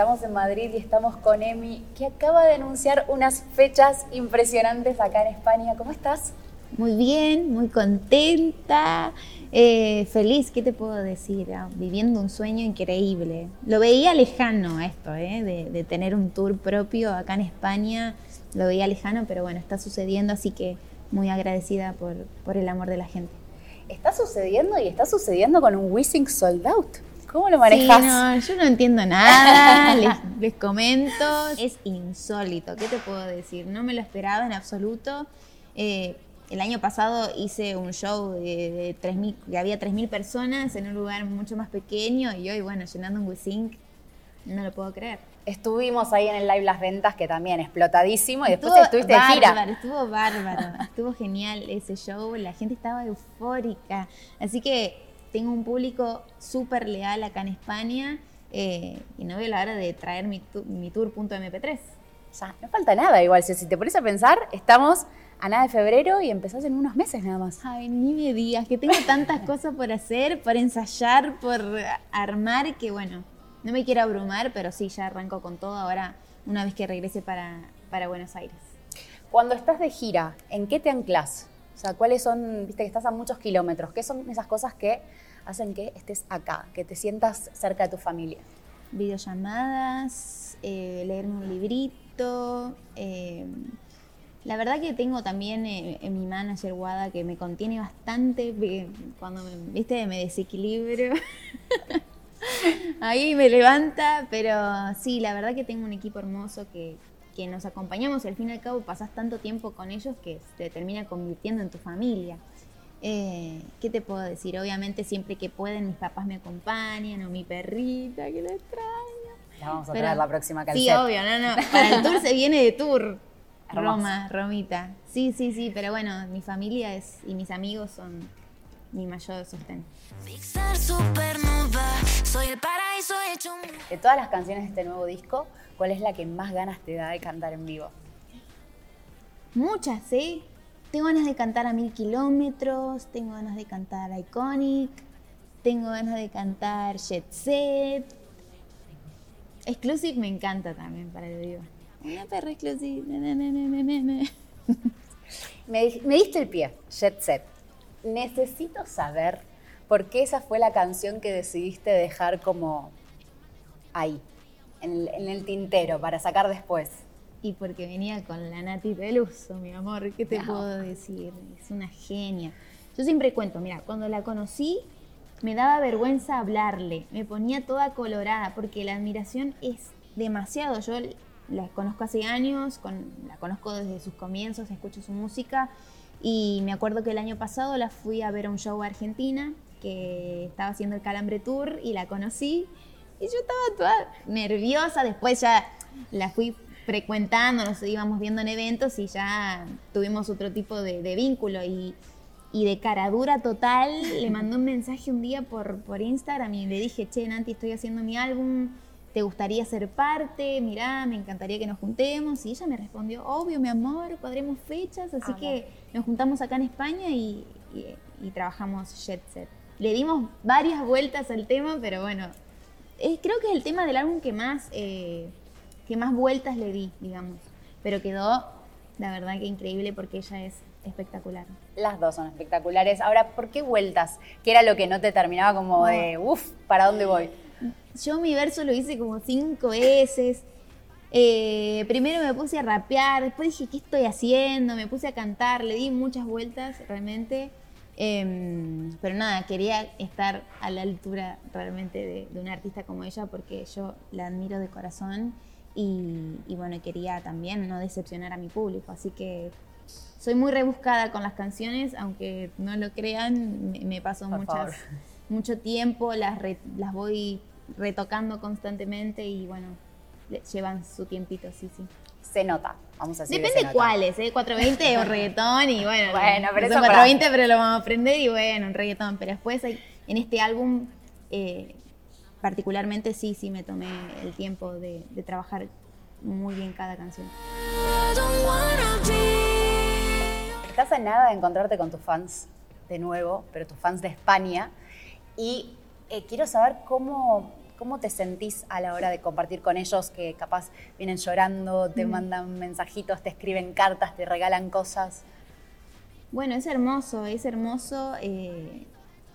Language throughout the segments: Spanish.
Estamos en Madrid y estamos con Emi, que acaba de anunciar unas fechas impresionantes acá en España. ¿Cómo estás? Muy bien, muy contenta, eh, feliz, ¿qué te puedo decir? Ah, viviendo un sueño increíble. Lo veía lejano esto, ¿eh? de, tener un tour propio acá en España, lo veía lejano, pero bueno, está sucediendo, así que muy agradecida por, por el amor de la gente. Está sucediendo y está sucediendo con un Wissing sold out. ¿Cómo lo manejas? no, yo no entiendo nada, les, comento. Es insólito, ¿qué te puedo decir? No me lo esperaba en absoluto. Eh, el año pasado hice un show de, 3.000, que había 3.000 personas en un lugar mucho más pequeño y hoy, bueno, llenando un WeSync, no lo puedo creer. Estuvimos ahí en el live Las Ventas, que también explotadísimo, y después estuviste de gira. Estuvo bárbaro, estuvo genial ese show, la gente estaba eufórica. Así que tengo un público súper leal acá en España eh, y no veo la hora de traer mi, mi tour.mp3. O sea, no falta nada igual, si te pones a pensar, estamos a nada de febrero y empezás en unos meses nada más. Ay, ni me digas, que tengo tantas cosas por hacer, por ensayar, por armar, que bueno, no me quiero abrumar, pero sí, ya arranco con todo ahora una vez que regrese para, para Buenos Aires. Cuando estás de gira, ¿en qué te anclas? O sea, ¿cuáles son, viste que estás a muchos kilómetros, qué son esas cosas que hacen que estés acá, que te sientas cerca de tu familia? Videollamadas, eh, leerme un librito, eh, la verdad que tengo también eh, en mi manager Wada que me contiene bastante cuando me, viste me desequilibro. Ahí me levanta, pero sí, la verdad que tengo un equipo hermoso que, que nos acompañamos y al fin y al cabo pasas tanto tiempo con ellos que te termina convirtiendo en tu familia. Eh, ¿Qué te puedo decir? Obviamente siempre que pueden mis papás me acompañan o mi perrita que la extraño. La vamos a traer la próxima calceta. Sí, obvio, no, no. Para el tour se viene de tour. Roma, Romita. Sí, sí, sí, pero bueno, mi familia es y mis amigos son mi mayor sostén. De todas las canciones de este nuevo disco, ¿cuál es la que más ganas te da de cantar en vivo? Muchas, ¿sí? Tengo ganas de cantar a mil kilómetros, tengo ganas de cantar Iconic, tengo ganas de cantar Jet Set. Exclusive me encanta también para el vivo. Una perra exclusiva. me, me diste el pie, Jet Set. Necesito saber por qué esa fue la canción que decidiste dejar como ahí, en el, tintero, para sacar después. Y porque venía con la Nati Peluso, mi amor, ¿qué te puedo decir? Es una genia. Yo siempre cuento, mira, cuando la conocí me daba vergüenza hablarle, me ponía toda colorada, porque la admiración es demasiado. Yo la conozco hace años, con, la conozco desde sus comienzos, escucho su música y me acuerdo que el año pasado la fui a ver a un show a Argentina que estaba haciendo el Calambre Tour y la conocí y yo estaba toda nerviosa, después ya la fui frecuentando, nos íbamos viendo en eventos y ya tuvimos otro tipo de, vínculo y, y, de caradura total le mandó un mensaje un día por, por Instagram y le dije, che, Nanti, estoy haciendo mi álbum, ¿te gustaría ser parte? Mirá, me encantaría que nos juntemos. Y ella me respondió, obvio, mi amor, cuadremos fechas. Así que nos juntamos acá en España y, trabajamos Jet Set. Le dimos varias vueltas al tema, pero bueno, creo que es el tema del álbum que más, eh, que más vueltas le di, digamos. Pero quedó, la verdad que increíble porque ella es espectacular. Las dos son espectaculares. Ahora, ¿por qué vueltas? ¿Qué era lo que no te terminaba como de, uff, ¿para dónde voy? Yo mi verso lo hice como cinco veces. Eh, primero me puse a rapear, después dije, ¿qué estoy haciendo? Me puse a cantar, le di muchas vueltas realmente. Em, pero nada, quería estar a la altura realmente de, de, una artista como ella porque yo la admiro de corazón y, bueno, quería también no decepcionar a mi público. Así que soy muy rebuscada con las canciones, aunque no lo crean, me, paso muchas, mucho tiempo, las, las voy retocando constantemente y bueno, llevan su tiempito, sí, sí. Se nota, vamos a decir. Depende cuáles, ¿eh? 420 o reggaetón y bueno. bueno, pero eso 420, pero lo vamos a aprender y bueno, un reggaetón. Pero después hay, en este álbum, eh, particularmente sí, sí me tomé el tiempo de, de trabajar muy bien cada canción. Estás a nada de encontrarte con tus fans de nuevo, pero tus fans de España. Y eh, quiero saber cómo, ¿Cómo te sentís a la hora de compartir con ellos que capaz vienen llorando, te Mm. mandan mensajitos, te escriben cartas, te regalan cosas? Bueno, es hermoso, es hermoso eh,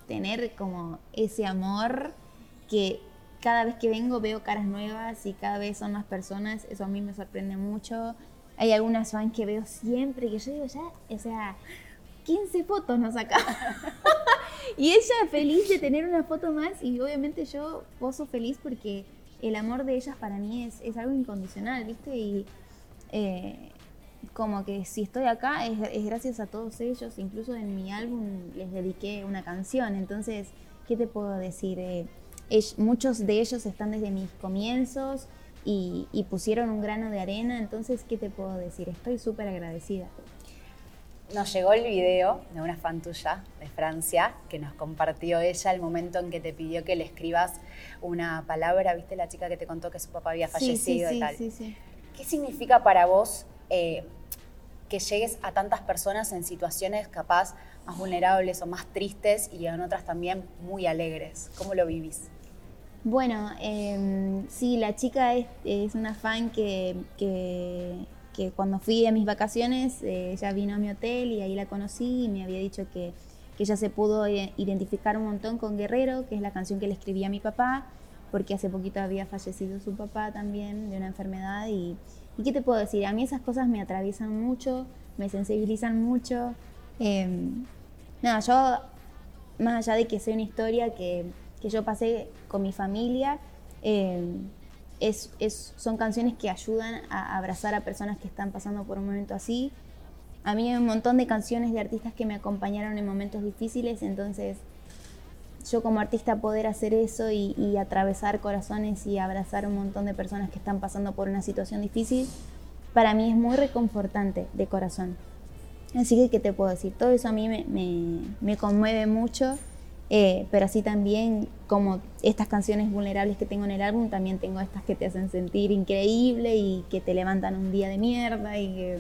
tener como ese amor que cada vez que vengo veo caras nuevas y cada vez son más personas, eso a mí me sorprende mucho. Hay algunas fans que veo siempre que yo digo ya, o sea, 15 fotos nos sacamos. y ella feliz de tener una foto más y obviamente yo poso feliz porque el amor de ellas para mí es, es algo incondicional, ¿viste? Y eh, como que si estoy acá es, es gracias a todos ellos, incluso en mi álbum les dediqué una canción, entonces, ¿qué te puedo decir? Eh, ell- muchos de ellos están desde mis comienzos y, y pusieron un grano de arena, entonces, ¿qué te puedo decir? Estoy súper agradecida. Nos llegó el video de una fan tuya de Francia que nos compartió ella el momento en que te pidió que le escribas una palabra, ¿viste la chica que te contó que su papá había sí, fallecido sí, y tal? sí, sí. ¿Qué significa para vos eh, que llegues a tantas personas en situaciones capaz más vulnerables o más tristes y en otras también muy alegres? ¿Cómo lo vivís? Bueno, em, sí, la chica es, es una fan que, que, que cuando fui a mis vacaciones, eh, ella vino a mi hotel y ahí la conocí y me había dicho que, que ella se pudo eh, identificar un montón con Guerrero, que es la canción que le escribí a mi papá, porque hace poquito había fallecido su papá también de una enfermedad y, ¿qué te puedo decir? A mí esas cosas me atraviesan mucho, me sensibilizan mucho. em, nada, yo más allá de que sea una historia que, que yo pasé con mi familia, eh, es, es- son canciones que ayudan a abrazar a personas que están pasando por un momento así. A mí hay un montón de canciones de artistas que me acompañaron en momentos difíciles, entonces yo como artista poder hacer eso y, atravesar corazones y abrazar un montón de personas que están pasando por una situación difícil, para mí es muy reconfortante de corazón. Así que, ¿qué te puedo decir? Todo eso a mí me conmueve mucho, eh, pero así también como estas canciones vulnerables que tengo en el álbum, también tengo estas que te hacen sentir increíble y que te levantan un día de mierda y que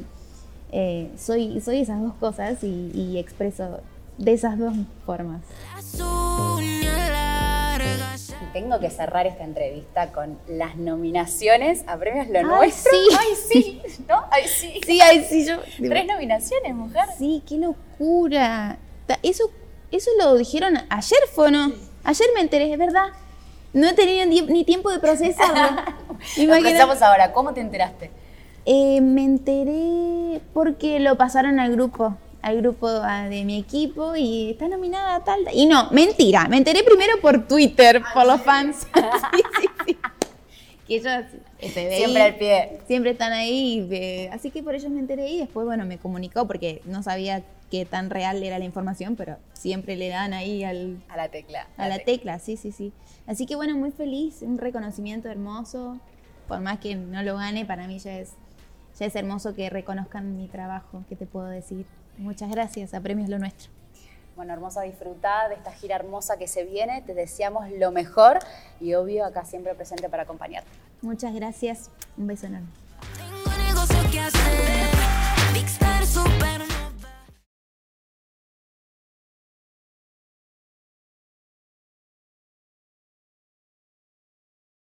eh, soy, soy esas dos cosas y, y expreso de esas dos formas. Tengo que cerrar esta entrevista con las nominaciones a premios Lo Ay, Nuestro. sí. ¡Ay, sí! ¿No? ¡Ay, sí! Sí, ay, sí, yo... Tres nominaciones, mujer. Sí, qué locura. Eso, eso lo dijeron ayer, ¿fue no? Ayer me enteré, es verdad. No he tenido ni, ni tiempo de procesarlo. Empezamos ahora. ¿Cómo te enteraste? Eh, me enteré porque lo pasaron al grupo, al grupo ah, de mi equipo y está nominada tal. Y no, mentira, me enteré primero por Twitter, por los fans. sí, sí, sí. Que ellos este, Siempre al pie. Siempre están ahí, eh, así que por ellos me enteré y después, bueno, me comunicó porque no sabía qué tan real era la información, pero siempre le dan ahí al, A la tecla. a la tecla, sí, sí, sí. Así que bueno, muy feliz, un reconocimiento hermoso. Por más que no lo gane, para mí ya es, ya es hermoso que reconozcan mi trabajo, ¿qué te puedo decir? Muchas gracias, a Premios Lo Nuestro. Bueno, hermosa, disfrutar de esta gira hermosa que se viene. Te deseamos lo mejor y obvio acá siempre presente para acompañarte. Muchas gracias, un beso enorme. Tengo negocio que hacer.